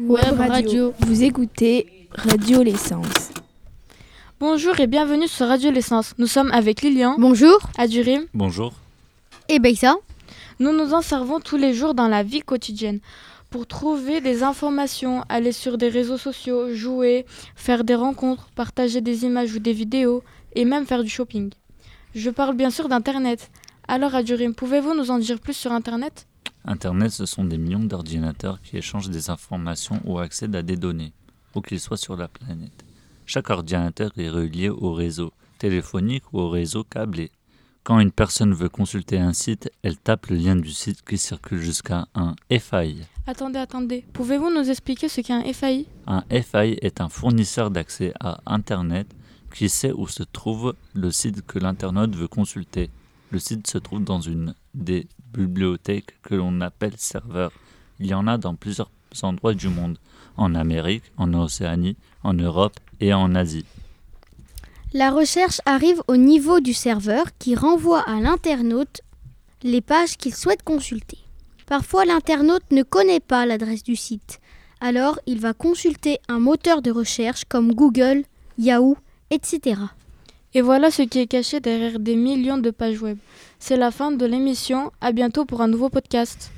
Web Radio. Vous écoutez Radio L'essence. Bonjour et bienvenue sur Radio L'essence. Nous sommes avec Lilian. Bonjour. Adurim. Bonjour. Et Beissa. Nous nous en servons tous les jours dans la vie quotidienne. Pour trouver des informations, aller sur des réseaux sociaux, jouer, faire des rencontres, partager des images ou des vidéos et même faire du shopping. Je parle bien sûr d'Internet. Alors Adurim, pouvez-vous nous en dire plus sur Internet? Internet, ce sont des millions d'ordinateurs qui échangent des informations ou accèdent à des données, où qu'ils soient sur la planète. Chaque ordinateur est relié au réseau téléphonique ou au réseau câblé. Quand une personne veut consulter un site, elle tape le lien du site qui circule jusqu'à un FAI. Attendez, attendez. Pouvez-vous nous expliquer ce qu'est un FAI Un FAI est un fournisseur d'accès à Internet qui sait où se trouve le site que l'internaute veut consulter. Le site se trouve dans une des bibliothèques que l'on appelle serveurs. Il y en a dans plusieurs endroits du monde, en Amérique, en Océanie, en Europe et en Asie. La recherche arrive au niveau du serveur qui renvoie à l'internaute les pages qu'il souhaite consulter. Parfois l'internaute ne connaît pas l'adresse du site, alors il va consulter un moteur de recherche comme Google, Yahoo, etc. Et voilà ce qui est caché derrière des millions de pages web. C'est la fin de l'émission. À bientôt pour un nouveau podcast.